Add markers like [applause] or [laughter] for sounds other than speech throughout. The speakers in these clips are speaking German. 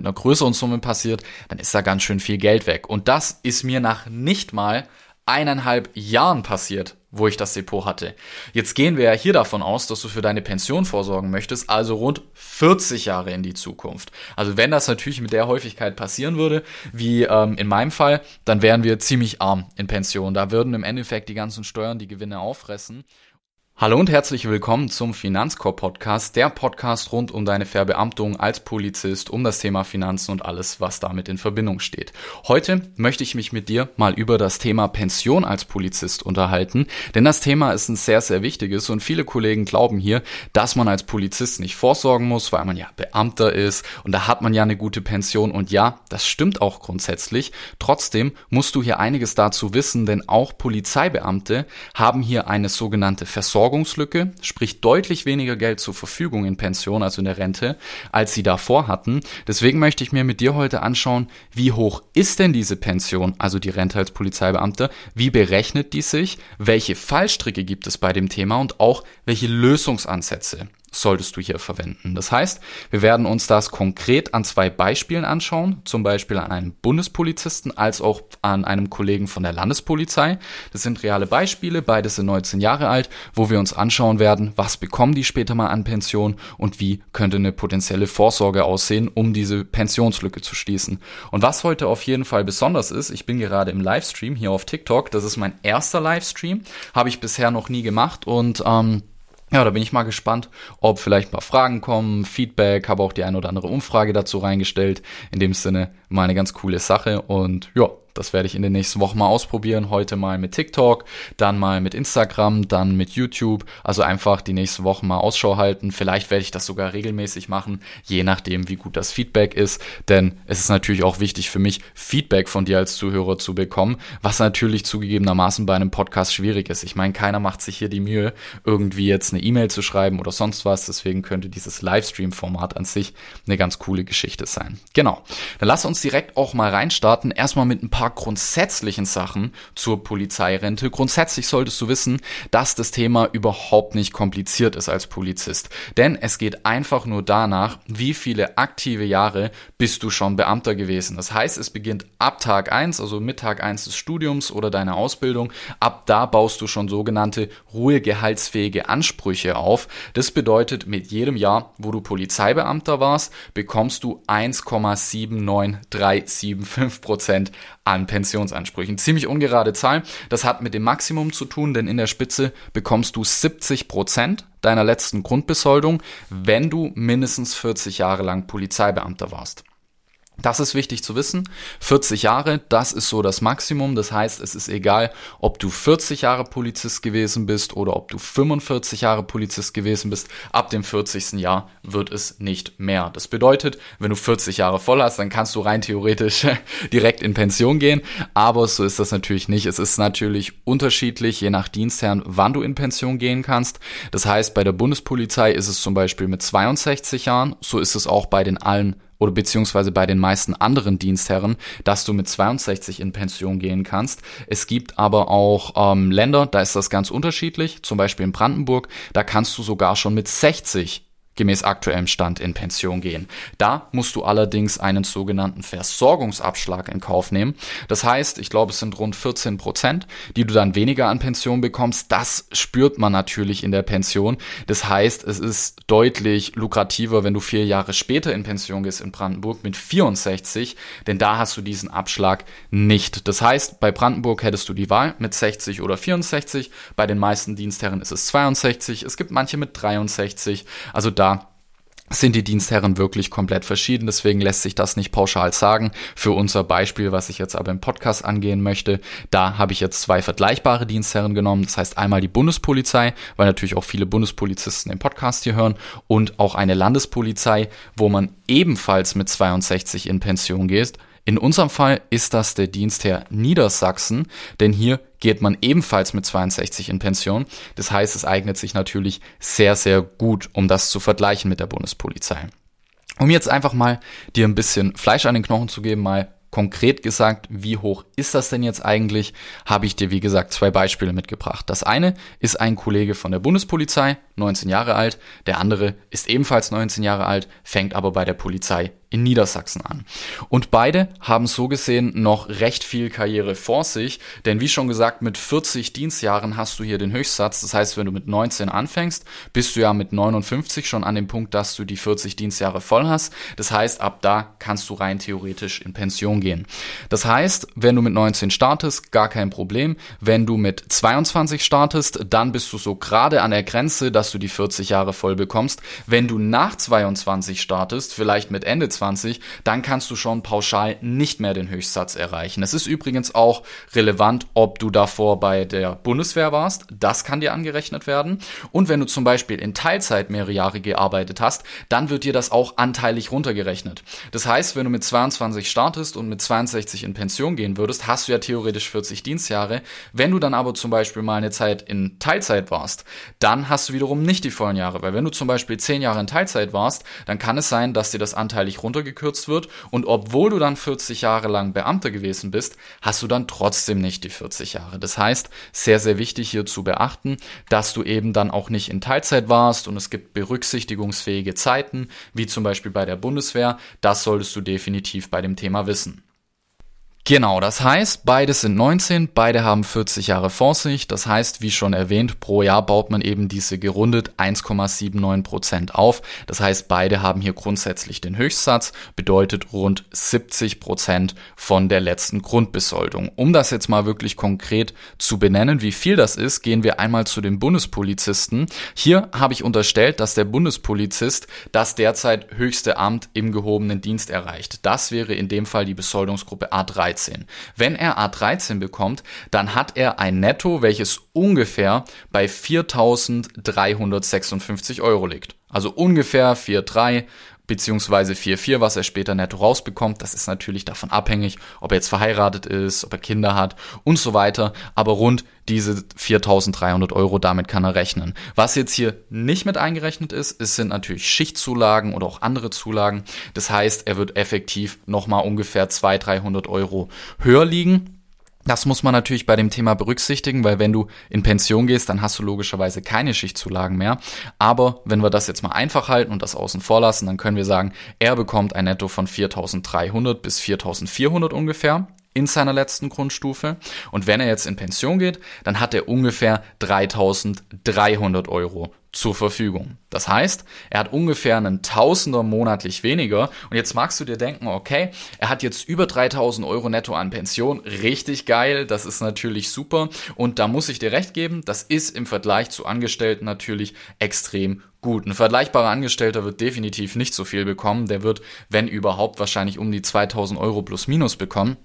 mit einer größeren Summe passiert, dann ist da ganz schön viel Geld weg. Und das ist mir nach nicht mal eineinhalb Jahren passiert, wo ich das Depot hatte. Jetzt gehen wir ja hier davon aus, dass du für deine Pension vorsorgen möchtest, also rund 40 Jahre in die Zukunft. Also wenn das natürlich mit der Häufigkeit passieren würde, wie ähm, in meinem Fall, dann wären wir ziemlich arm in Pension. Da würden im Endeffekt die ganzen Steuern die Gewinne auffressen. Hallo und herzlich willkommen zum Finanzkorb Podcast, der Podcast rund um deine Verbeamtung als Polizist, um das Thema Finanzen und alles, was damit in Verbindung steht. Heute möchte ich mich mit dir mal über das Thema Pension als Polizist unterhalten, denn das Thema ist ein sehr, sehr wichtiges und viele Kollegen glauben hier, dass man als Polizist nicht vorsorgen muss, weil man ja Beamter ist und da hat man ja eine gute Pension und ja, das stimmt auch grundsätzlich. Trotzdem musst du hier einiges dazu wissen, denn auch Polizeibeamte haben hier eine sogenannte Versorgung Versorgungslücke, sprich deutlich weniger Geld zur Verfügung in Pension, also in der Rente, als sie davor hatten. Deswegen möchte ich mir mit dir heute anschauen, wie hoch ist denn diese Pension, also die Rente als Polizeibeamter, wie berechnet die sich, welche Fallstricke gibt es bei dem Thema? Und auch welche Lösungsansätze solltest du hier verwenden. Das heißt, wir werden uns das konkret an zwei Beispielen anschauen, zum Beispiel an einem Bundespolizisten als auch an einem Kollegen von der Landespolizei. Das sind reale Beispiele, beide sind 19 Jahre alt, wo wir uns anschauen werden, was bekommen die später mal an Pension und wie könnte eine potenzielle Vorsorge aussehen, um diese Pensionslücke zu schließen. Und was heute auf jeden Fall besonders ist, ich bin gerade im Livestream hier auf TikTok, das ist mein erster Livestream, habe ich bisher noch nie gemacht und ähm, ja, da bin ich mal gespannt, ob vielleicht ein paar Fragen kommen, Feedback, habe auch die eine oder andere Umfrage dazu reingestellt. In dem Sinne mal eine ganz coole Sache und ja, das werde ich in den nächsten Wochen mal ausprobieren. Heute mal mit TikTok, dann mal mit Instagram, dann mit YouTube. Also einfach die nächsten Wochen mal Ausschau halten. Vielleicht werde ich das sogar regelmäßig machen, je nachdem, wie gut das Feedback ist. Denn es ist natürlich auch wichtig für mich, Feedback von dir als Zuhörer zu bekommen, was natürlich zugegebenermaßen bei einem Podcast schwierig ist. Ich meine, keiner macht sich hier die Mühe, irgendwie jetzt eine E-Mail zu schreiben oder sonst was. Deswegen könnte dieses Livestream-Format an sich eine ganz coole Geschichte sein. Genau. Dann lass uns direkt auch mal reinstarten. Erstmal mit ein paar paar grundsätzlichen Sachen zur Polizeirente. Grundsätzlich solltest du wissen, dass das Thema überhaupt nicht kompliziert ist als Polizist. Denn es geht einfach nur danach, wie viele aktive Jahre bist du schon Beamter gewesen. Das heißt, es beginnt ab Tag 1, also mit Tag 1 des Studiums oder deiner Ausbildung. Ab da baust du schon sogenannte ruhegehaltsfähige Ansprüche auf. Das bedeutet, mit jedem Jahr, wo du Polizeibeamter warst, bekommst du 1,79375 Prozent an Pensionsansprüchen. Ziemlich ungerade Zahl. Das hat mit dem Maximum zu tun, denn in der Spitze bekommst du 70 Prozent deiner letzten Grundbesoldung, wenn du mindestens 40 Jahre lang Polizeibeamter warst. Das ist wichtig zu wissen. 40 Jahre, das ist so das Maximum. Das heißt, es ist egal, ob du 40 Jahre Polizist gewesen bist oder ob du 45 Jahre Polizist gewesen bist. Ab dem 40. Jahr wird es nicht mehr. Das bedeutet, wenn du 40 Jahre voll hast, dann kannst du rein theoretisch [laughs] direkt in Pension gehen. Aber so ist das natürlich nicht. Es ist natürlich unterschiedlich, je nach Dienstherrn, wann du in Pension gehen kannst. Das heißt, bei der Bundespolizei ist es zum Beispiel mit 62 Jahren. So ist es auch bei den allen oder beziehungsweise bei den meisten anderen Dienstherren, dass du mit 62 in Pension gehen kannst. Es gibt aber auch ähm, Länder, da ist das ganz unterschiedlich, zum Beispiel in Brandenburg, da kannst du sogar schon mit 60 gemäß aktuellem Stand in Pension gehen. Da musst du allerdings einen sogenannten Versorgungsabschlag in Kauf nehmen. Das heißt, ich glaube, es sind rund 14 Prozent, die du dann weniger an Pension bekommst. Das spürt man natürlich in der Pension. Das heißt, es ist deutlich lukrativer, wenn du vier Jahre später in Pension gehst in Brandenburg mit 64, denn da hast du diesen Abschlag nicht. Das heißt, bei Brandenburg hättest du die Wahl mit 60 oder 64. Bei den meisten Dienstherren ist es 62. Es gibt manche mit 63. Also da sind die Dienstherren wirklich komplett verschieden. Deswegen lässt sich das nicht pauschal sagen. Für unser Beispiel, was ich jetzt aber im Podcast angehen möchte, da habe ich jetzt zwei vergleichbare Dienstherren genommen. Das heißt einmal die Bundespolizei, weil natürlich auch viele Bundespolizisten den Podcast hier hören und auch eine Landespolizei, wo man ebenfalls mit 62 in Pension geht. In unserem Fall ist das der Dienstherr Niedersachsen, denn hier geht man ebenfalls mit 62 in Pension. Das heißt, es eignet sich natürlich sehr, sehr gut, um das zu vergleichen mit der Bundespolizei. Um jetzt einfach mal dir ein bisschen Fleisch an den Knochen zu geben, mal konkret gesagt, wie hoch ist das denn jetzt eigentlich, habe ich dir wie gesagt zwei Beispiele mitgebracht. Das eine ist ein Kollege von der Bundespolizei, 19 Jahre alt, der andere ist ebenfalls 19 Jahre alt, fängt aber bei der Polizei in Niedersachsen an. Und beide haben so gesehen noch recht viel Karriere vor sich, denn wie schon gesagt, mit 40 Dienstjahren hast du hier den Höchstsatz. Das heißt, wenn du mit 19 anfängst, bist du ja mit 59 schon an dem Punkt, dass du die 40 Dienstjahre voll hast. Das heißt, ab da kannst du rein theoretisch in Pension gehen. Das heißt, wenn du mit 19 startest, gar kein Problem. Wenn du mit 22 startest, dann bist du so gerade an der Grenze, dass du die 40 Jahre voll bekommst. Wenn du nach 22 startest, vielleicht mit Ende 20, dann kannst du schon pauschal nicht mehr den Höchstsatz erreichen. Es ist übrigens auch relevant, ob du davor bei der Bundeswehr warst. Das kann dir angerechnet werden. Und wenn du zum Beispiel in Teilzeit mehrere Jahre gearbeitet hast, dann wird dir das auch anteilig runtergerechnet. Das heißt, wenn du mit 22 startest und mit 62 in Pension gehen würdest, hast du ja theoretisch 40 Dienstjahre. Wenn du dann aber zum Beispiel mal eine Zeit in Teilzeit warst, dann hast du wiederum nicht die vollen Jahre. Weil wenn du zum Beispiel 10 Jahre in Teilzeit warst, dann kann es sein, dass dir das anteilig runtergekürzt wird. Und obwohl du dann 40 Jahre lang Beamter gewesen bist, hast du dann trotzdem nicht die 40 Jahre. Das heißt, sehr, sehr wichtig hier zu beachten, dass du eben dann auch nicht in Teilzeit warst und es gibt berücksichtigungsfähige Zeiten, wie zum Beispiel bei der Bundeswehr. Das solltest du definitiv bei dem Thema wissen. Genau, das heißt, beides sind 19, beide haben 40 Jahre vor sich. Das heißt, wie schon erwähnt, pro Jahr baut man eben diese gerundet 1,79 Prozent auf. Das heißt, beide haben hier grundsätzlich den Höchstsatz, bedeutet rund 70 Prozent von der letzten Grundbesoldung. Um das jetzt mal wirklich konkret zu benennen, wie viel das ist, gehen wir einmal zu den Bundespolizisten. Hier habe ich unterstellt, dass der Bundespolizist das derzeit höchste Amt im gehobenen Dienst erreicht. Das wäre in dem Fall die Besoldungsgruppe A3. A13. Wenn er A13 bekommt, dann hat er ein Netto, welches ungefähr bei 4.356 Euro liegt. Also ungefähr 4,3 beziehungsweise 4,4, was er später netto rausbekommt. Das ist natürlich davon abhängig, ob er jetzt verheiratet ist, ob er Kinder hat und so weiter. Aber rund diese 4.300 Euro, damit kann er rechnen. Was jetzt hier nicht mit eingerechnet ist, es sind natürlich Schichtzulagen oder auch andere Zulagen. Das heißt, er wird effektiv nochmal ungefähr 200, 300 Euro höher liegen. Das muss man natürlich bei dem Thema berücksichtigen, weil wenn du in Pension gehst, dann hast du logischerweise keine Schichtzulagen mehr. Aber wenn wir das jetzt mal einfach halten und das außen vor lassen, dann können wir sagen, er bekommt ein Netto von 4.300 bis 4.400 ungefähr in seiner letzten Grundstufe. Und wenn er jetzt in Pension geht, dann hat er ungefähr 3300 Euro zur Verfügung. Das heißt, er hat ungefähr einen Tausender monatlich weniger. Und jetzt magst du dir denken, okay, er hat jetzt über 3000 Euro netto an Pension. Richtig geil. Das ist natürlich super. Und da muss ich dir recht geben, das ist im Vergleich zu Angestellten natürlich extrem gut. Ein vergleichbarer Angestellter wird definitiv nicht so viel bekommen. Der wird, wenn überhaupt, wahrscheinlich um die 2000 Euro plus minus bekommen.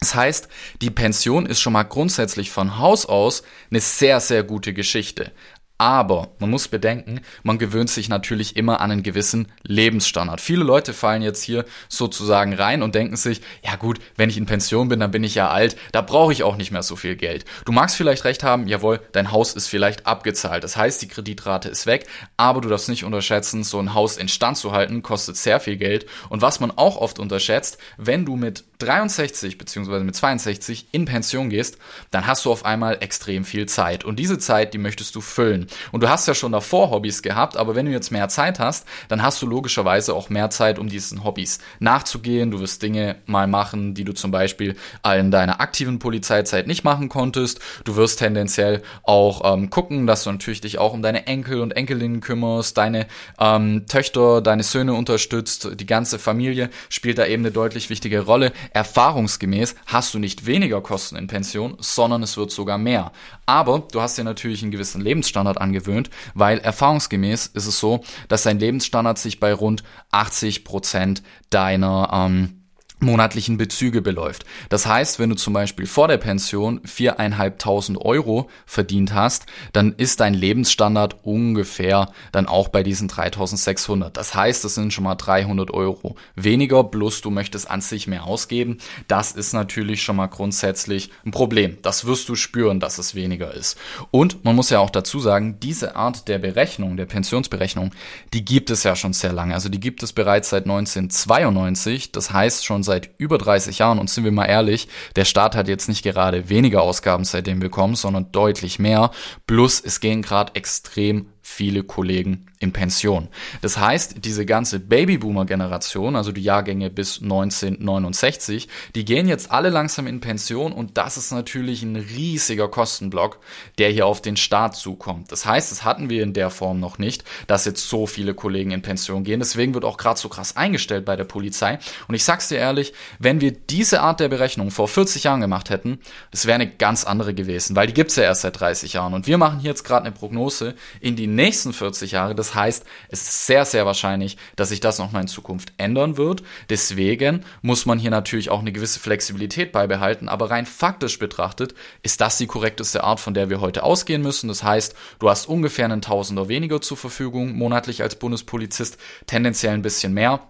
Das heißt, die Pension ist schon mal grundsätzlich von Haus aus eine sehr, sehr gute Geschichte. Aber man muss bedenken, man gewöhnt sich natürlich immer an einen gewissen Lebensstandard. Viele Leute fallen jetzt hier sozusagen rein und denken sich, ja gut, wenn ich in Pension bin, dann bin ich ja alt, da brauche ich auch nicht mehr so viel Geld. Du magst vielleicht recht haben, jawohl, dein Haus ist vielleicht abgezahlt. Das heißt, die Kreditrate ist weg, aber du darfst nicht unterschätzen, so ein Haus in Stand zu halten, kostet sehr viel Geld. Und was man auch oft unterschätzt, wenn du mit 63 bzw. mit 62 in Pension gehst, dann hast du auf einmal extrem viel Zeit. Und diese Zeit, die möchtest du füllen. Und du hast ja schon davor Hobbys gehabt, aber wenn du jetzt mehr Zeit hast, dann hast du logischerweise auch mehr Zeit, um diesen Hobbys nachzugehen. Du wirst Dinge mal machen, die du zum Beispiel in deiner aktiven Polizeizeit nicht machen konntest. Du wirst tendenziell auch ähm, gucken, dass du natürlich dich auch um deine Enkel und Enkelinnen kümmerst, deine ähm, Töchter, deine Söhne unterstützt, die ganze Familie spielt da eben eine deutlich wichtige Rolle. Erfahrungsgemäß hast du nicht weniger Kosten in Pension, sondern es wird sogar mehr. Aber du hast dir natürlich einen gewissen Lebensstandard angewöhnt, weil erfahrungsgemäß ist es so, dass dein Lebensstandard sich bei rund 80 Prozent deiner ähm, monatlichen Bezüge beläuft. Das heißt, wenn du zum Beispiel vor der Pension viereinhalbtausend Euro verdient hast, dann ist dein Lebensstandard ungefähr dann auch bei diesen 3600. Das heißt, das sind schon mal 300 Euro weniger, plus du möchtest an sich mehr ausgeben. Das ist natürlich schon mal grundsätzlich ein Problem. Das wirst du spüren, dass es weniger ist. Und man muss ja auch dazu sagen, diese Art der Berechnung, der Pensionsberechnung, die gibt es ja schon sehr lange. Also die gibt es bereits seit 1992. Das heißt schon seit seit über 30 Jahren und sind wir mal ehrlich, der Staat hat jetzt nicht gerade weniger Ausgaben seitdem bekommen, sondern deutlich mehr. Plus es gehen gerade extrem viele Kollegen in Pension. Das heißt, diese ganze Babyboomer-Generation, also die Jahrgänge bis 1969, die gehen jetzt alle langsam in Pension und das ist natürlich ein riesiger Kostenblock, der hier auf den Staat zukommt. Das heißt, das hatten wir in der Form noch nicht, dass jetzt so viele Kollegen in Pension gehen. Deswegen wird auch gerade so krass eingestellt bei der Polizei. Und ich sag's dir ehrlich, wenn wir diese Art der Berechnung vor 40 Jahren gemacht hätten, das wäre eine ganz andere gewesen, weil die gibt's ja erst seit 30 Jahren. Und wir machen hier jetzt gerade eine Prognose in die nächsten 40 Jahre. Das heißt, es ist sehr, sehr wahrscheinlich, dass sich das nochmal in Zukunft ändern wird. Deswegen muss man hier natürlich auch eine gewisse Flexibilität beibehalten. Aber rein faktisch betrachtet ist das die korrekteste Art, von der wir heute ausgehen müssen. Das heißt, du hast ungefähr einen Tausender weniger zur Verfügung monatlich als Bundespolizist, tendenziell ein bisschen mehr.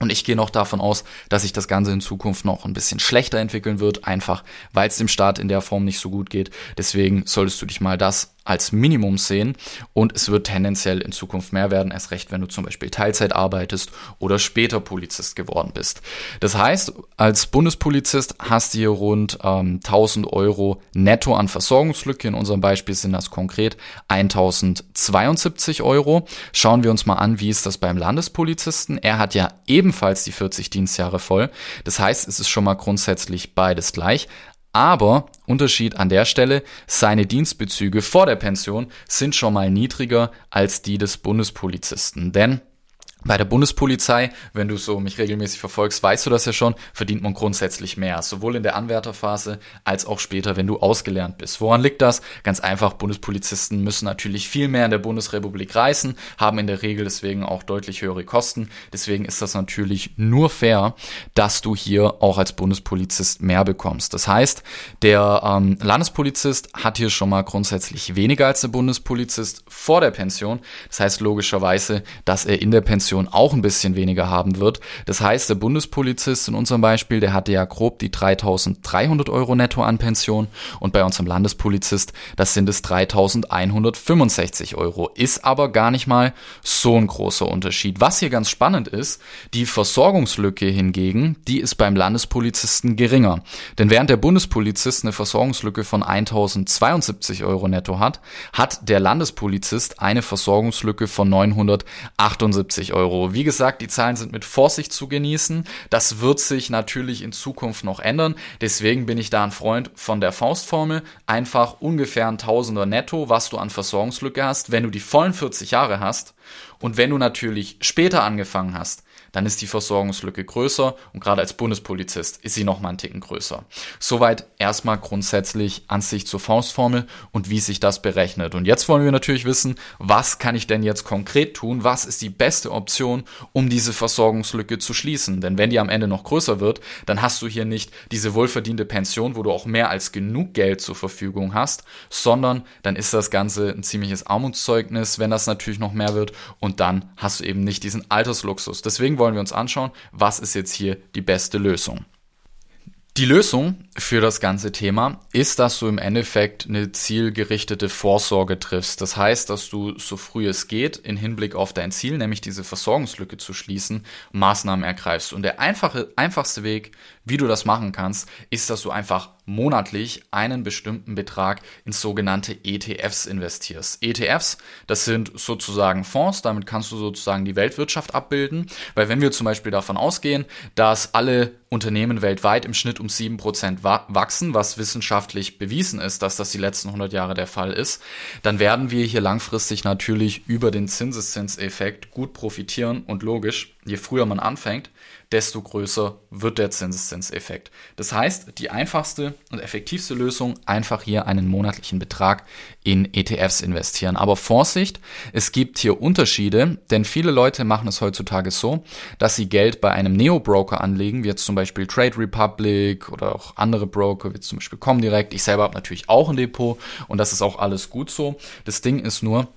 Und ich gehe noch davon aus, dass sich das Ganze in Zukunft noch ein bisschen schlechter entwickeln wird, einfach weil es dem Staat in der Form nicht so gut geht. Deswegen solltest du dich mal das als Minimum sehen und es wird tendenziell in Zukunft mehr werden, erst recht, wenn du zum Beispiel Teilzeit arbeitest oder später Polizist geworden bist. Das heißt, als Bundespolizist hast du hier rund ähm, 1000 Euro netto an Versorgungslücke. In unserem Beispiel sind das konkret 1072 Euro. Schauen wir uns mal an, wie ist das beim Landespolizisten. Er hat ja ebenfalls die 40 Dienstjahre voll. Das heißt, es ist schon mal grundsätzlich beides gleich. Aber Unterschied an der Stelle, seine Dienstbezüge vor der Pension sind schon mal niedriger als die des Bundespolizisten. Denn bei der Bundespolizei, wenn du so mich regelmäßig verfolgst, weißt du das ja schon, verdient man grundsätzlich mehr, sowohl in der Anwärterphase als auch später, wenn du ausgelernt bist. Woran liegt das? Ganz einfach, Bundespolizisten müssen natürlich viel mehr in der Bundesrepublik reisen, haben in der Regel deswegen auch deutlich höhere Kosten. Deswegen ist das natürlich nur fair, dass du hier auch als Bundespolizist mehr bekommst. Das heißt, der ähm, Landespolizist hat hier schon mal grundsätzlich weniger als der Bundespolizist vor der Pension. Das heißt logischerweise, dass er in der Pension Pension auch ein bisschen weniger haben wird. Das heißt, der Bundespolizist in unserem Beispiel, der hatte ja grob die 3300 Euro netto an Pension und bei unserem Landespolizist, das sind es 3165 Euro. Ist aber gar nicht mal so ein großer Unterschied. Was hier ganz spannend ist, die Versorgungslücke hingegen, die ist beim Landespolizisten geringer. Denn während der Bundespolizist eine Versorgungslücke von 1072 Euro netto hat, hat der Landespolizist eine Versorgungslücke von 978 Euro. Wie gesagt, die Zahlen sind mit Vorsicht zu genießen. Das wird sich natürlich in Zukunft noch ändern. Deswegen bin ich da ein Freund von der Faustformel. Einfach ungefähr ein Tausender netto, was du an Versorgungslücke hast, wenn du die vollen 40 Jahre hast. Und wenn du natürlich später angefangen hast, dann ist die Versorgungslücke größer und gerade als Bundespolizist ist sie noch mal einen Ticken größer. Soweit erstmal grundsätzlich an sich zur Faustformel und wie sich das berechnet. Und jetzt wollen wir natürlich wissen, was kann ich denn jetzt konkret tun? Was ist die beste Option, um diese Versorgungslücke zu schließen? Denn wenn die am Ende noch größer wird, dann hast du hier nicht diese wohlverdiente Pension, wo du auch mehr als genug Geld zur Verfügung hast, sondern dann ist das Ganze ein ziemliches Armutszeugnis, wenn das natürlich noch mehr wird und dann hast du eben nicht diesen Altersluxus. Deswegen wollen wir uns anschauen, was ist jetzt hier die beste Lösung. Die Lösung für das ganze Thema ist, dass du im Endeffekt eine zielgerichtete Vorsorge triffst. Das heißt, dass du so früh es geht, in Hinblick auf dein Ziel, nämlich diese Versorgungslücke zu schließen, Maßnahmen ergreifst. Und der einfache, einfachste Weg, wie du das machen kannst, ist, dass du einfach monatlich einen bestimmten Betrag in sogenannte ETFs investierst. ETFs, das sind sozusagen Fonds, damit kannst du sozusagen die Weltwirtschaft abbilden, weil wenn wir zum Beispiel davon ausgehen, dass alle Unternehmen weltweit im Schnitt um 7% wachsen, was wissenschaftlich bewiesen ist, dass das die letzten 100 Jahre der Fall ist, dann werden wir hier langfristig natürlich über den Zinseszinseffekt gut profitieren und logisch, je früher man anfängt, desto größer wird der Zinseszinseffekt. Das heißt, die einfachste und effektivste Lösung, einfach hier einen monatlichen Betrag in ETFs investieren. Aber Vorsicht, es gibt hier Unterschiede, denn viele Leute machen es heutzutage so, dass sie Geld bei einem Neo-Broker anlegen, wie jetzt zum Beispiel Trade Republic oder auch andere Broker, wie zum Beispiel Comdirect. Ich selber habe natürlich auch ein Depot und das ist auch alles gut so. Das Ding ist nur,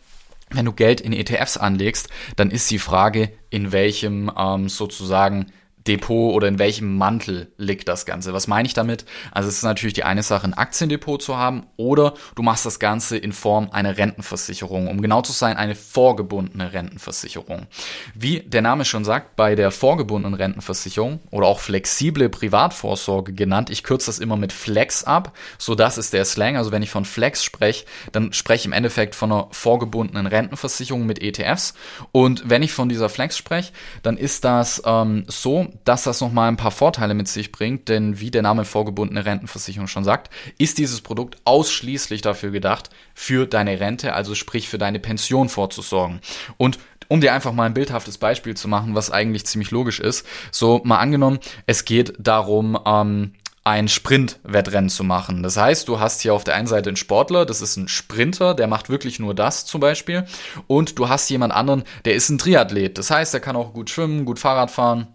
wenn du Geld in ETFs anlegst, dann ist die Frage, in welchem ähm, sozusagen Depot oder in welchem Mantel liegt das Ganze. Was meine ich damit? Also es ist natürlich die eine Sache, ein Aktiendepot zu haben oder du machst das Ganze in Form einer Rentenversicherung. Um genau zu sein, eine vorgebundene Rentenversicherung. Wie der Name schon sagt, bei der vorgebundenen Rentenversicherung oder auch flexible Privatvorsorge genannt, ich kürze das immer mit Flex ab, so das ist der Slang. Also wenn ich von Flex spreche, dann spreche ich im Endeffekt von einer vorgebundenen Rentenversicherung mit ETFs. Und wenn ich von dieser Flex spreche, dann ist das ähm, so, dass das nochmal ein paar Vorteile mit sich bringt, denn wie der Name vorgebundene Rentenversicherung schon sagt, ist dieses Produkt ausschließlich dafür gedacht, für deine Rente, also sprich für deine Pension vorzusorgen. Und um dir einfach mal ein bildhaftes Beispiel zu machen, was eigentlich ziemlich logisch ist, so mal angenommen, es geht darum, ähm, ein Sprintwettrennen zu machen. Das heißt, du hast hier auf der einen Seite einen Sportler, das ist ein Sprinter, der macht wirklich nur das zum Beispiel. Und du hast jemand anderen, der ist ein Triathlet. Das heißt, der kann auch gut schwimmen, gut Fahrrad fahren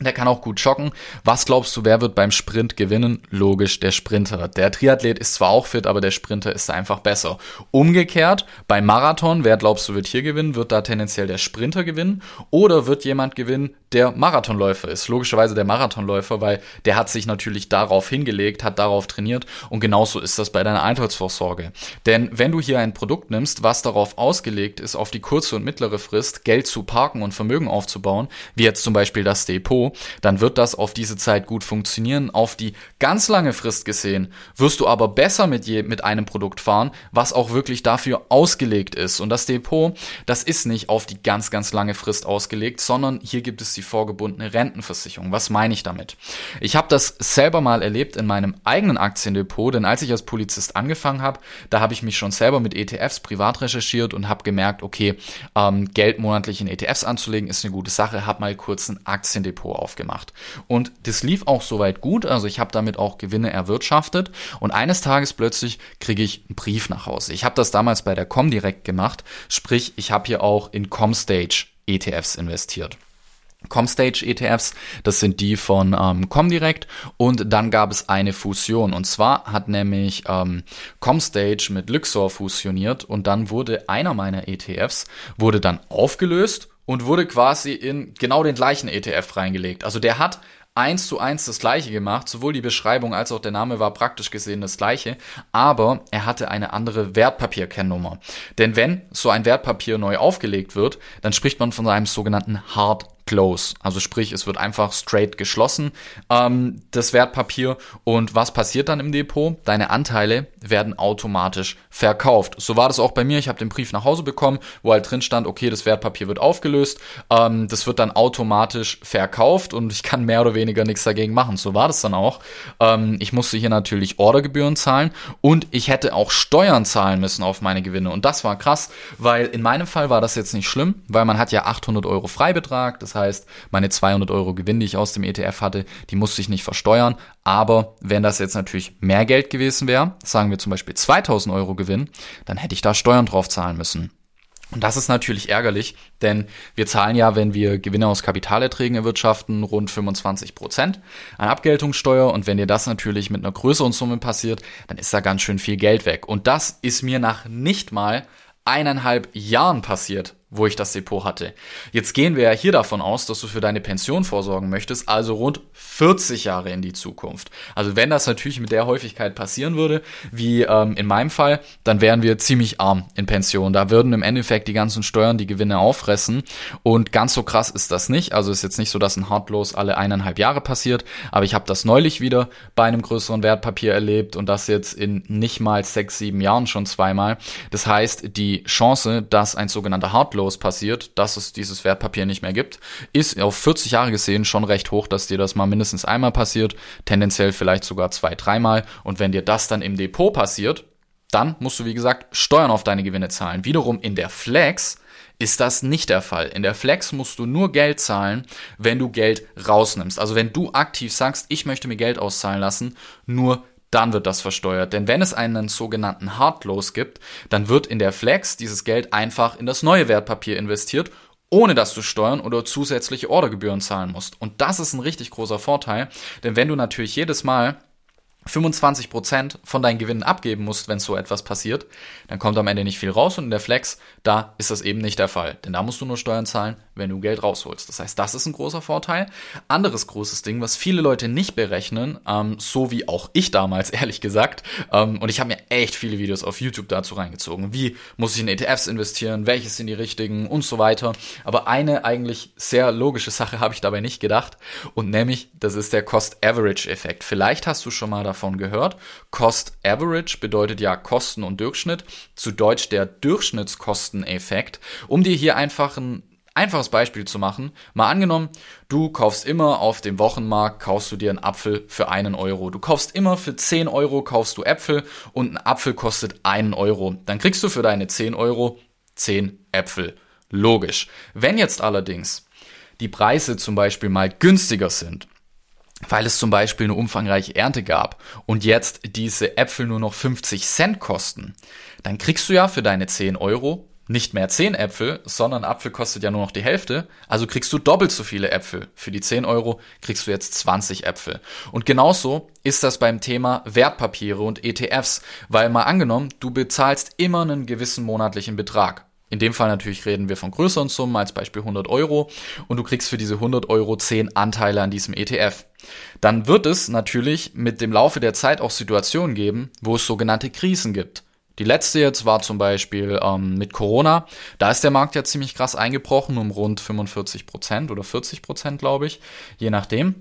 der kann auch gut joggen. Was glaubst du, wer wird beim Sprint gewinnen? Logisch, der Sprinter. Der Triathlet ist zwar auch fit, aber der Sprinter ist einfach besser. Umgekehrt, beim Marathon, wer glaubst du wird hier gewinnen? Wird da tendenziell der Sprinter gewinnen? Oder wird jemand gewinnen, der Marathonläufer ist? Logischerweise der Marathonläufer, weil der hat sich natürlich darauf hingelegt, hat darauf trainiert und genauso ist das bei deiner Altersvorsorge. Denn wenn du hier ein Produkt nimmst, was darauf ausgelegt ist, auf die kurze und mittlere Frist Geld zu parken und Vermögen aufzubauen, wie jetzt zum Beispiel das Depot, dann wird das auf diese Zeit gut funktionieren. Auf die ganz lange Frist gesehen wirst du aber besser mit, je, mit einem Produkt fahren, was auch wirklich dafür ausgelegt ist. Und das Depot, das ist nicht auf die ganz, ganz lange Frist ausgelegt, sondern hier gibt es die vorgebundene Rentenversicherung. Was meine ich damit? Ich habe das selber mal erlebt in meinem eigenen Aktiendepot, denn als ich als Polizist angefangen habe, da habe ich mich schon selber mit ETFs privat recherchiert und habe gemerkt, okay, ähm, Geld monatlich in ETFs anzulegen ist eine gute Sache, habe mal kurz ein Aktiendepot aufgemacht. Und das lief auch soweit gut, also ich habe damit auch Gewinne erwirtschaftet. Und eines Tages plötzlich kriege ich einen Brief nach Hause. Ich habe das damals bei der Comdirect gemacht, sprich ich habe hier auch in Comstage ETFs investiert. Comstage ETFs, das sind die von ähm, Comdirect und dann gab es eine Fusion. Und zwar hat nämlich ähm, Comstage mit Luxor fusioniert. Und dann wurde einer meiner ETFs wurde dann aufgelöst und wurde quasi in genau den gleichen ETF reingelegt. Also der hat eins zu eins das gleiche gemacht, sowohl die Beschreibung als auch der Name war praktisch gesehen das gleiche, aber er hatte eine andere Wertpapierkennnummer. Denn wenn so ein Wertpapier neu aufgelegt wird, dann spricht man von einem sogenannten Hard close. Also sprich, es wird einfach straight geschlossen, ähm, das Wertpapier. Und was passiert dann im Depot? Deine Anteile werden automatisch verkauft. So war das auch bei mir. Ich habe den Brief nach Hause bekommen, wo halt drin stand, okay, das Wertpapier wird aufgelöst. Ähm, das wird dann automatisch verkauft und ich kann mehr oder weniger nichts dagegen machen. So war das dann auch. Ähm, ich musste hier natürlich Ordergebühren zahlen und ich hätte auch Steuern zahlen müssen auf meine Gewinne. Und das war krass, weil in meinem Fall war das jetzt nicht schlimm, weil man hat ja 800 Euro Freibetrag. Das heißt, meine 200 Euro Gewinn, die ich aus dem ETF hatte, die musste ich nicht versteuern. Aber wenn das jetzt natürlich mehr Geld gewesen wäre, sagen wir zum Beispiel 2000 Euro Gewinn, dann hätte ich da Steuern drauf zahlen müssen. Und das ist natürlich ärgerlich, denn wir zahlen ja, wenn wir Gewinne aus Kapitalerträgen erwirtschaften, rund 25 Prozent an Abgeltungssteuer. Und wenn dir das natürlich mit einer größeren Summe passiert, dann ist da ganz schön viel Geld weg. Und das ist mir nach nicht mal eineinhalb Jahren passiert wo ich das Depot hatte. Jetzt gehen wir ja hier davon aus, dass du für deine Pension vorsorgen möchtest, also rund 40 Jahre in die Zukunft. Also wenn das natürlich mit der Häufigkeit passieren würde, wie ähm, in meinem Fall, dann wären wir ziemlich arm in Pension. Da würden im Endeffekt die ganzen Steuern die Gewinne auffressen. Und ganz so krass ist das nicht. Also ist jetzt nicht so, dass ein Hardlos alle eineinhalb Jahre passiert. Aber ich habe das neulich wieder bei einem größeren Wertpapier erlebt und das jetzt in nicht mal sechs, sieben Jahren schon zweimal. Das heißt, die Chance, dass ein sogenannter Hardlos Outflows passiert, dass es dieses Wertpapier nicht mehr gibt, ist auf 40 Jahre gesehen schon recht hoch, dass dir das mal mindestens einmal passiert, tendenziell vielleicht sogar zwei, dreimal. Und wenn dir das dann im Depot passiert, dann musst du, wie gesagt, Steuern auf deine Gewinne zahlen. Wiederum in der Flex ist das nicht der Fall. In der Flex musst du nur Geld zahlen, wenn du Geld rausnimmst. Also wenn du aktiv sagst, ich möchte mir Geld auszahlen lassen, nur dann wird das versteuert. Denn wenn es einen sogenannten Hardloss gibt, dann wird in der Flex dieses Geld einfach in das neue Wertpapier investiert, ohne dass du Steuern oder zusätzliche Ordergebühren zahlen musst. Und das ist ein richtig großer Vorteil, denn wenn du natürlich jedes Mal 25% von deinen Gewinnen abgeben musst, wenn so etwas passiert, dann kommt am Ende nicht viel raus und in der Flex, da ist das eben nicht der Fall. Denn da musst du nur Steuern zahlen, wenn du Geld rausholst. Das heißt, das ist ein großer Vorteil. Anderes großes Ding, was viele Leute nicht berechnen, ähm, so wie auch ich damals, [laughs] ehrlich gesagt, ähm, und ich habe mir echt viele Videos auf YouTube dazu reingezogen. Wie muss ich in ETFs investieren? Welches sind die richtigen? Und so weiter. Aber eine eigentlich sehr logische Sache [laughs] habe ich dabei nicht gedacht. Und nämlich, das ist der Cost-Average-Effekt. Vielleicht hast du schon mal davon gehört. Cost-Average bedeutet ja Kosten und Durchschnitt. Zu Deutsch der Durchschnittskosteneffekt. Um dir hier einfach ein einfaches Beispiel zu machen. Mal angenommen, du kaufst immer auf dem Wochenmarkt, kaufst du dir einen Apfel für einen Euro. Du kaufst immer für 10 Euro, kaufst du Äpfel und ein Apfel kostet einen Euro. Dann kriegst du für deine 10 Euro 10 Äpfel. Logisch. Wenn jetzt allerdings die Preise zum Beispiel mal günstiger sind, weil es zum Beispiel eine umfangreiche Ernte gab und jetzt diese Äpfel nur noch 50 Cent kosten, dann kriegst du ja für deine 10 Euro nicht mehr 10 Äpfel, sondern Apfel kostet ja nur noch die Hälfte. Also kriegst du doppelt so viele Äpfel. Für die 10 Euro kriegst du jetzt 20 Äpfel. Und genauso ist das beim Thema Wertpapiere und ETFs, weil mal angenommen, du bezahlst immer einen gewissen monatlichen Betrag. In dem Fall natürlich reden wir von größeren Summen, als Beispiel 100 Euro, und du kriegst für diese 100 Euro 10 Anteile an diesem ETF. Dann wird es natürlich mit dem Laufe der Zeit auch Situationen geben, wo es sogenannte Krisen gibt. Die letzte jetzt war zum Beispiel ähm, mit Corona. Da ist der Markt ja ziemlich krass eingebrochen, um rund 45 Prozent oder 40 Prozent, glaube ich, je nachdem.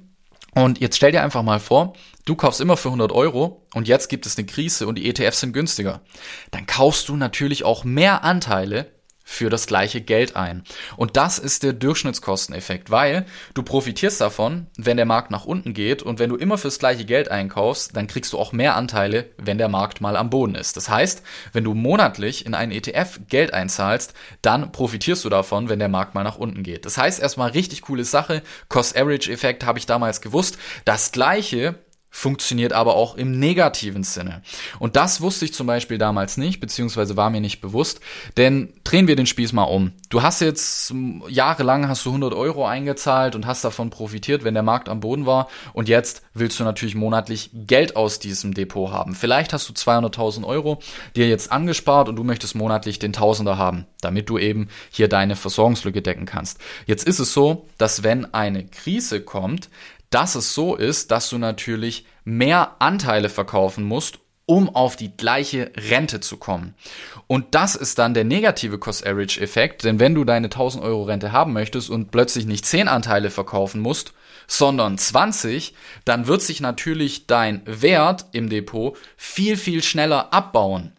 Und jetzt stell dir einfach mal vor, du kaufst immer für 100 Euro und jetzt gibt es eine Krise und die ETFs sind günstiger. Dann kaufst du natürlich auch mehr Anteile für das gleiche Geld ein. Und das ist der Durchschnittskosteneffekt, weil du profitierst davon, wenn der Markt nach unten geht und wenn du immer fürs gleiche Geld einkaufst, dann kriegst du auch mehr Anteile, wenn der Markt mal am Boden ist. Das heißt, wenn du monatlich in einen ETF Geld einzahlst, dann profitierst du davon, wenn der Markt mal nach unten geht. Das heißt erstmal richtig coole Sache. Cost-Average-Effekt habe ich damals gewusst. Das gleiche funktioniert aber auch im negativen Sinne. Und das wusste ich zum Beispiel damals nicht, beziehungsweise war mir nicht bewusst, denn drehen wir den Spieß mal um. Du hast jetzt jahrelang hast du 100 Euro eingezahlt und hast davon profitiert, wenn der Markt am Boden war und jetzt willst du natürlich monatlich Geld aus diesem Depot haben. Vielleicht hast du 200.000 Euro dir jetzt angespart und du möchtest monatlich den Tausender haben, damit du eben hier deine Versorgungslücke decken kannst. Jetzt ist es so, dass wenn eine Krise kommt, dass es so ist, dass du natürlich mehr Anteile verkaufen musst, um auf die gleiche Rente zu kommen. Und das ist dann der negative Cost-Average-Effekt, denn wenn du deine 1000 Euro Rente haben möchtest und plötzlich nicht 10 Anteile verkaufen musst, sondern 20, dann wird sich natürlich dein Wert im Depot viel, viel schneller abbauen.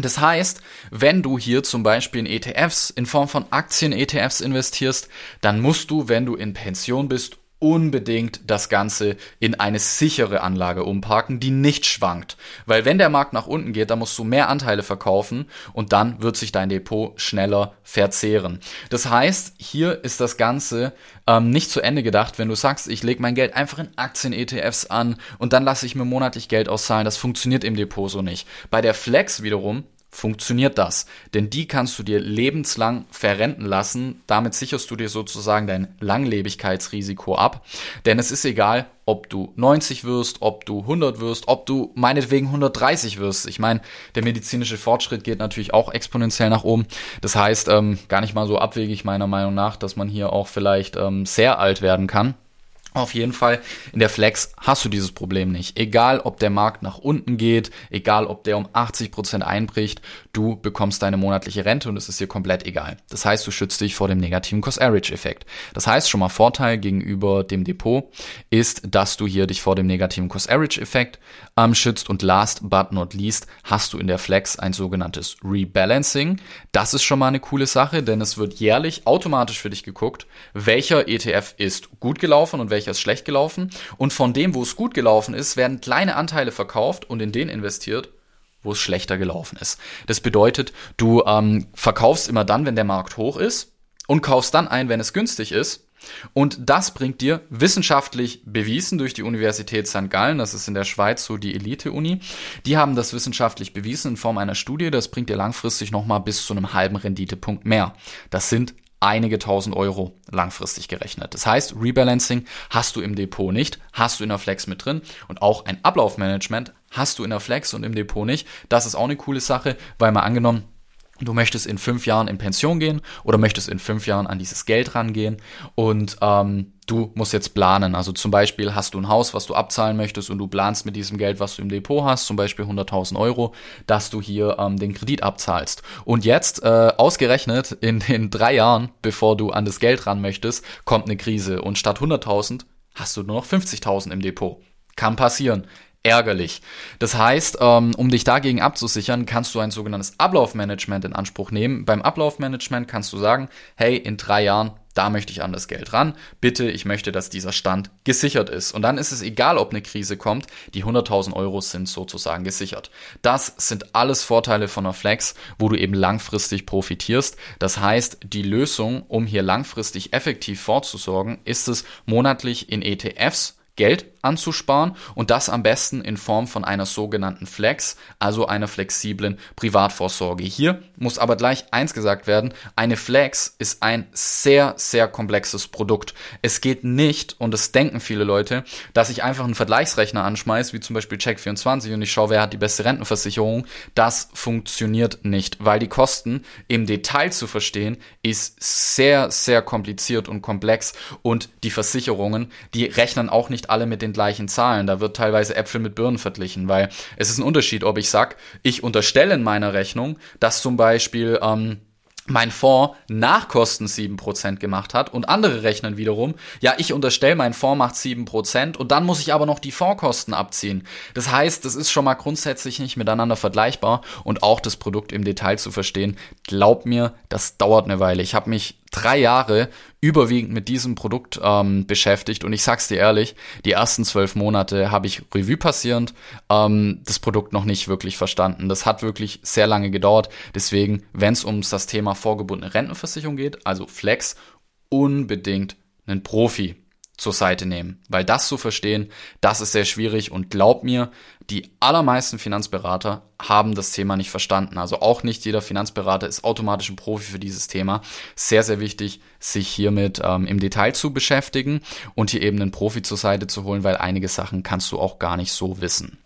Das heißt, wenn du hier zum Beispiel in ETFs in Form von Aktien-ETFs investierst, dann musst du, wenn du in Pension bist, unbedingt das Ganze in eine sichere Anlage umparken, die nicht schwankt. Weil wenn der Markt nach unten geht, dann musst du mehr Anteile verkaufen und dann wird sich dein Depot schneller verzehren. Das heißt, hier ist das Ganze ähm, nicht zu Ende gedacht, wenn du sagst, ich lege mein Geld einfach in Aktien-ETFs an und dann lasse ich mir monatlich Geld auszahlen. Das funktioniert im Depot so nicht. Bei der Flex wiederum funktioniert das. Denn die kannst du dir lebenslang verrenten lassen. Damit sicherst du dir sozusagen dein Langlebigkeitsrisiko ab. Denn es ist egal, ob du 90 wirst, ob du 100 wirst, ob du meinetwegen 130 wirst. Ich meine, der medizinische Fortschritt geht natürlich auch exponentiell nach oben. Das heißt, ähm, gar nicht mal so abwegig meiner Meinung nach, dass man hier auch vielleicht ähm, sehr alt werden kann. Auf jeden Fall, in der Flex hast du dieses Problem nicht. Egal, ob der Markt nach unten geht, egal, ob der um 80 Prozent einbricht, du bekommst deine monatliche Rente und es ist dir komplett egal. Das heißt, du schützt dich vor dem negativen Cost-Average-Effekt. Das heißt, schon mal Vorteil gegenüber dem Depot ist, dass du hier dich vor dem negativen Cost-Average-Effekt ähm, schützt und last but not least hast du in der Flex ein sogenanntes Rebalancing. Das ist schon mal eine coole Sache, denn es wird jährlich automatisch für dich geguckt, welcher ETF ist gut gelaufen und welcher welcher ist schlecht gelaufen. Und von dem, wo es gut gelaufen ist, werden kleine Anteile verkauft und in den investiert, wo es schlechter gelaufen ist. Das bedeutet, du ähm, verkaufst immer dann, wenn der Markt hoch ist und kaufst dann ein, wenn es günstig ist. Und das bringt dir wissenschaftlich bewiesen durch die Universität St. Gallen, das ist in der Schweiz so die Elite-Uni. Die haben das wissenschaftlich bewiesen in Form einer Studie, das bringt dir langfristig nochmal bis zu einem halben Renditepunkt mehr. Das sind einige tausend Euro langfristig gerechnet. Das heißt, Rebalancing hast du im Depot nicht, hast du in der Flex mit drin und auch ein Ablaufmanagement hast du in der Flex und im Depot nicht. Das ist auch eine coole Sache, weil mal angenommen, du möchtest in fünf Jahren in Pension gehen oder möchtest in fünf Jahren an dieses Geld rangehen und ähm, du musst jetzt planen. Also zum Beispiel hast du ein Haus, was du abzahlen möchtest und du planst mit diesem Geld, was du im Depot hast, zum Beispiel 100.000 Euro, dass du hier ähm, den Kredit abzahlst. Und jetzt, äh, ausgerechnet in den drei Jahren, bevor du an das Geld ran möchtest, kommt eine Krise und statt 100.000 hast du nur noch 50.000 im Depot. Kann passieren ärgerlich. Das heißt, ähm, um dich dagegen abzusichern, kannst du ein sogenanntes Ablaufmanagement in Anspruch nehmen. Beim Ablaufmanagement kannst du sagen, hey, in drei Jahren, da möchte ich an das Geld ran. Bitte, ich möchte, dass dieser Stand gesichert ist. Und dann ist es egal, ob eine Krise kommt. Die 100.000 Euro sind sozusagen gesichert. Das sind alles Vorteile von einer Flex, wo du eben langfristig profitierst. Das heißt, die Lösung, um hier langfristig effektiv vorzusorgen, ist es monatlich in ETFs Geld anzusparen und das am besten in Form von einer sogenannten Flex, also einer flexiblen Privatvorsorge. Hier muss aber gleich eins gesagt werden, eine Flex ist ein sehr, sehr komplexes Produkt. Es geht nicht, und das denken viele Leute, dass ich einfach einen Vergleichsrechner anschmeiße, wie zum Beispiel Check24 und ich schaue, wer hat die beste Rentenversicherung. Das funktioniert nicht, weil die Kosten im Detail zu verstehen ist sehr, sehr kompliziert und komplex und die Versicherungen, die rechnen auch nicht alle mit den gleichen Zahlen. Da wird teilweise Äpfel mit Birnen verglichen, weil es ist ein Unterschied, ob ich sag, ich unterstelle in meiner Rechnung, dass zum Beispiel ähm, mein Fonds nach Kosten 7% gemacht hat und andere rechnen wiederum, ja, ich unterstelle, mein Fonds macht 7% und dann muss ich aber noch die Fondskosten abziehen. Das heißt, das ist schon mal grundsätzlich nicht miteinander vergleichbar und auch das Produkt im Detail zu verstehen, glaub mir, das dauert eine Weile. Ich habe mich drei Jahre überwiegend mit diesem Produkt ähm, beschäftigt und ich sag's dir ehrlich, die ersten zwölf Monate habe ich Revue passierend ähm, das Produkt noch nicht wirklich verstanden. Das hat wirklich sehr lange gedauert. Deswegen, wenn es ums das Thema vorgebundene Rentenversicherung geht, also Flex, unbedingt einen Profi zur Seite nehmen. Weil das zu verstehen, das ist sehr schwierig und glaub mir, die allermeisten Finanzberater haben das Thema nicht verstanden. Also auch nicht jeder Finanzberater ist automatisch ein Profi für dieses Thema. Sehr, sehr wichtig, sich hiermit ähm, im Detail zu beschäftigen und hier eben einen Profi zur Seite zu holen, weil einige Sachen kannst du auch gar nicht so wissen.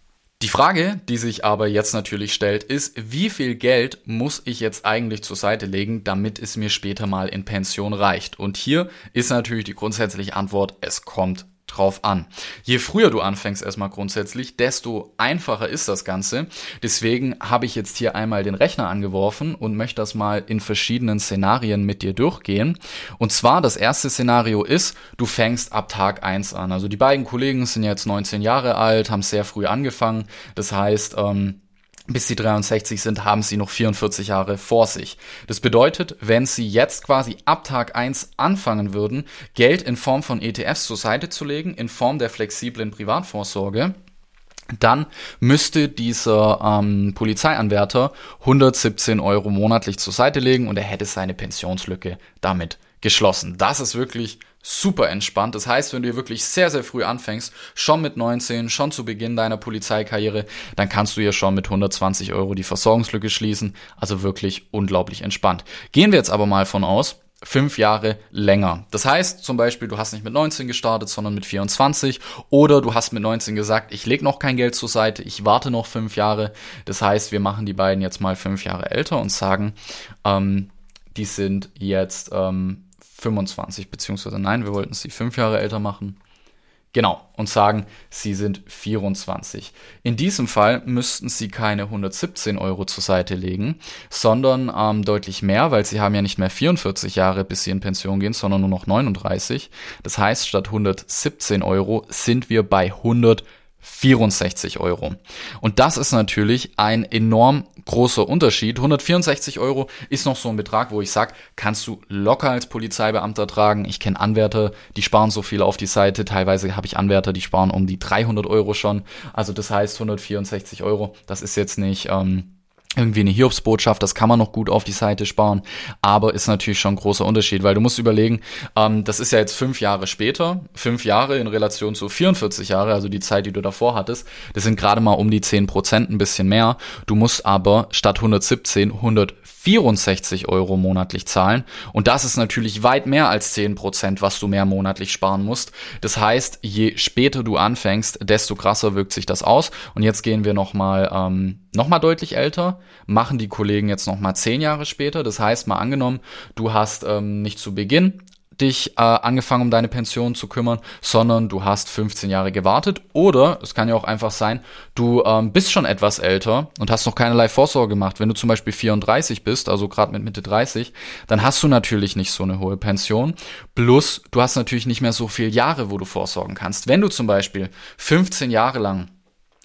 Die Frage, die sich aber jetzt natürlich stellt, ist, wie viel Geld muss ich jetzt eigentlich zur Seite legen, damit es mir später mal in Pension reicht? Und hier ist natürlich die grundsätzliche Antwort, es kommt drauf an. Je früher du anfängst erstmal grundsätzlich, desto einfacher ist das Ganze. Deswegen habe ich jetzt hier einmal den Rechner angeworfen und möchte das mal in verschiedenen Szenarien mit dir durchgehen. Und zwar das erste Szenario ist, du fängst ab Tag eins an. Also die beiden Kollegen sind jetzt 19 Jahre alt, haben sehr früh angefangen. Das heißt, ähm, bis sie 63 sind, haben sie noch 44 Jahre vor sich. Das bedeutet, wenn sie jetzt quasi ab Tag 1 anfangen würden, Geld in Form von ETFs zur Seite zu legen, in Form der flexiblen Privatvorsorge, dann müsste dieser ähm, Polizeianwärter 117 Euro monatlich zur Seite legen und er hätte seine Pensionslücke damit geschlossen. Das ist wirklich super entspannt. Das heißt, wenn du wirklich sehr, sehr früh anfängst, schon mit 19, schon zu Beginn deiner Polizeikarriere, dann kannst du ja schon mit 120 Euro die Versorgungslücke schließen. Also wirklich unglaublich entspannt. Gehen wir jetzt aber mal von aus, fünf Jahre länger. Das heißt zum Beispiel, du hast nicht mit 19 gestartet, sondern mit 24 oder du hast mit 19 gesagt, ich lege noch kein Geld zur Seite, ich warte noch fünf Jahre. Das heißt, wir machen die beiden jetzt mal fünf Jahre älter und sagen, ähm, die sind jetzt ähm, 25, beziehungsweise nein, wir wollten sie fünf Jahre älter machen. Genau, und sagen, sie sind 24. In diesem Fall müssten sie keine 117 Euro zur Seite legen, sondern ähm, deutlich mehr, weil sie haben ja nicht mehr 44 Jahre, bis sie in Pension gehen, sondern nur noch 39. Das heißt, statt 117 Euro sind wir bei 100 64 Euro. Und das ist natürlich ein enorm großer Unterschied. 164 Euro ist noch so ein Betrag, wo ich sage, kannst du locker als Polizeibeamter tragen. Ich kenne Anwärter, die sparen so viel auf die Seite. Teilweise habe ich Anwärter, die sparen um die 300 Euro schon. Also das heißt 164 Euro. Das ist jetzt nicht... Ähm, irgendwie eine Hiobsbotschaft, das kann man noch gut auf die Seite sparen, aber ist natürlich schon ein großer Unterschied, weil du musst überlegen, ähm, das ist ja jetzt fünf Jahre später, fünf Jahre in Relation zu 44 Jahre, also die Zeit, die du davor hattest, das sind gerade mal um die 10 Prozent, ein bisschen mehr. Du musst aber statt 117 164 Euro monatlich zahlen und das ist natürlich weit mehr als 10 Prozent, was du mehr monatlich sparen musst. Das heißt, je später du anfängst, desto krasser wirkt sich das aus und jetzt gehen wir nochmal ähm, nochmal deutlich älter machen die Kollegen jetzt noch mal zehn Jahre später. Das heißt, mal angenommen, du hast ähm, nicht zu Beginn dich äh, angefangen um deine Pension zu kümmern, sondern du hast 15 Jahre gewartet oder es kann ja auch einfach sein, du ähm, bist schon etwas älter und hast noch keinerlei Vorsorge gemacht. Wenn du zum Beispiel 34 bist, also gerade mit Mitte 30, dann hast du natürlich nicht so eine hohe Pension. Plus, du hast natürlich nicht mehr so viele Jahre, wo du vorsorgen kannst. Wenn du zum Beispiel 15 Jahre lang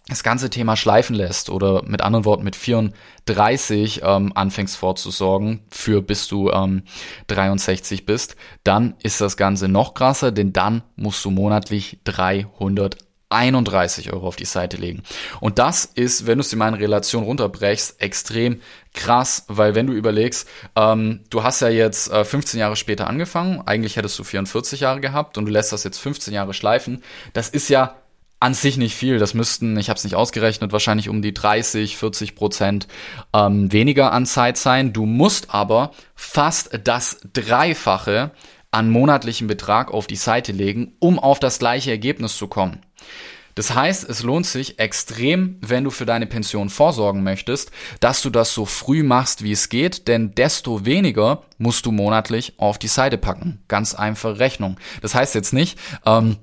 das ganze Thema schleifen lässt oder mit anderen Worten mit 34 ähm, anfängst vorzusorgen für bis du ähm, 63 bist, dann ist das Ganze noch krasser, denn dann musst du monatlich 331 Euro auf die Seite legen. Und das ist, wenn du es in meine Relation runterbrechst, extrem krass, weil wenn du überlegst, ähm, du hast ja jetzt äh, 15 Jahre später angefangen, eigentlich hättest du 44 Jahre gehabt und du lässt das jetzt 15 Jahre schleifen, das ist ja an sich nicht viel. Das müssten, ich habe es nicht ausgerechnet, wahrscheinlich um die 30, 40 Prozent ähm, weniger an Zeit sein. Du musst aber fast das Dreifache an monatlichen Betrag auf die Seite legen, um auf das gleiche Ergebnis zu kommen. Das heißt, es lohnt sich extrem, wenn du für deine Pension vorsorgen möchtest, dass du das so früh machst, wie es geht, denn desto weniger musst du monatlich auf die Seite packen. Ganz einfache Rechnung. Das heißt jetzt nicht, ähm,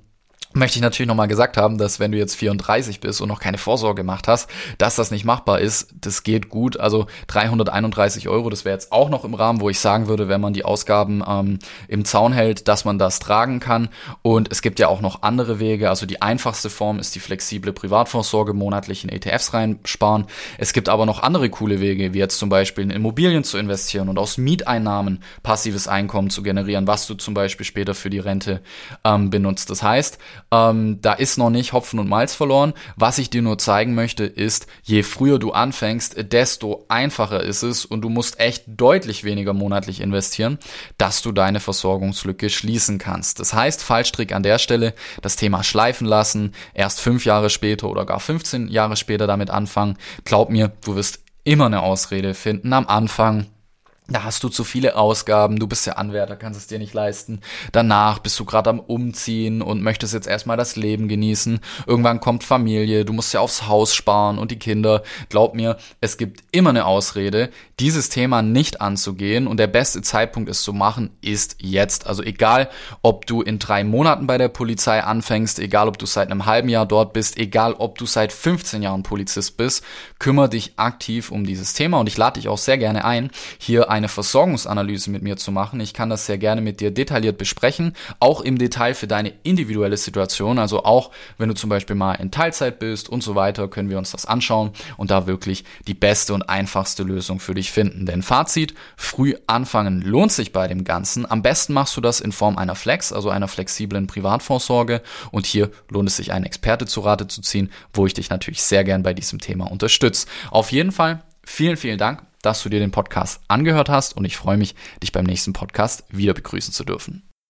möchte ich natürlich nochmal gesagt haben, dass wenn du jetzt 34 bist und noch keine Vorsorge gemacht hast, dass das nicht machbar ist. Das geht gut. Also 331 Euro, das wäre jetzt auch noch im Rahmen, wo ich sagen würde, wenn man die Ausgaben ähm, im Zaun hält, dass man das tragen kann. Und es gibt ja auch noch andere Wege. Also die einfachste Form ist die flexible Privatvorsorge, monatlich in ETFs reinsparen. Es gibt aber noch andere coole Wege, wie jetzt zum Beispiel in Immobilien zu investieren und aus Mieteinnahmen passives Einkommen zu generieren, was du zum Beispiel später für die Rente ähm, benutzt. Das heißt, ähm, da ist noch nicht Hopfen und Malz verloren. Was ich dir nur zeigen möchte, ist, je früher du anfängst, desto einfacher ist es und du musst echt deutlich weniger monatlich investieren, dass du deine Versorgungslücke schließen kannst. Das heißt, Fallstrick an der Stelle, das Thema schleifen lassen, erst fünf Jahre später oder gar 15 Jahre später damit anfangen. Glaub mir, du wirst immer eine Ausrede finden am Anfang da hast du zu viele Ausgaben, du bist ja Anwärter, kannst es dir nicht leisten. Danach bist du gerade am Umziehen und möchtest jetzt erstmal das Leben genießen. Irgendwann kommt Familie, du musst ja aufs Haus sparen und die Kinder. Glaub mir, es gibt immer eine Ausrede, dieses Thema nicht anzugehen und der beste Zeitpunkt es zu machen ist jetzt. Also egal, ob du in drei Monaten bei der Polizei anfängst, egal ob du seit einem halben Jahr dort bist, egal ob du seit 15 Jahren Polizist bist, kümmere dich aktiv um dieses Thema und ich lade dich auch sehr gerne ein, hier eine Versorgungsanalyse mit mir zu machen. Ich kann das sehr gerne mit dir detailliert besprechen, auch im Detail für deine individuelle Situation. Also auch wenn du zum Beispiel mal in Teilzeit bist und so weiter, können wir uns das anschauen und da wirklich die beste und einfachste Lösung für dich finden. Denn Fazit, früh anfangen lohnt sich bei dem Ganzen. Am besten machst du das in Form einer Flex, also einer flexiblen Privatvorsorge. Und hier lohnt es sich, einen Experte zu Rate zu ziehen, wo ich dich natürlich sehr gern bei diesem Thema unterstütze. Auf jeden Fall vielen, vielen Dank dass du dir den Podcast angehört hast und ich freue mich, dich beim nächsten Podcast wieder begrüßen zu dürfen.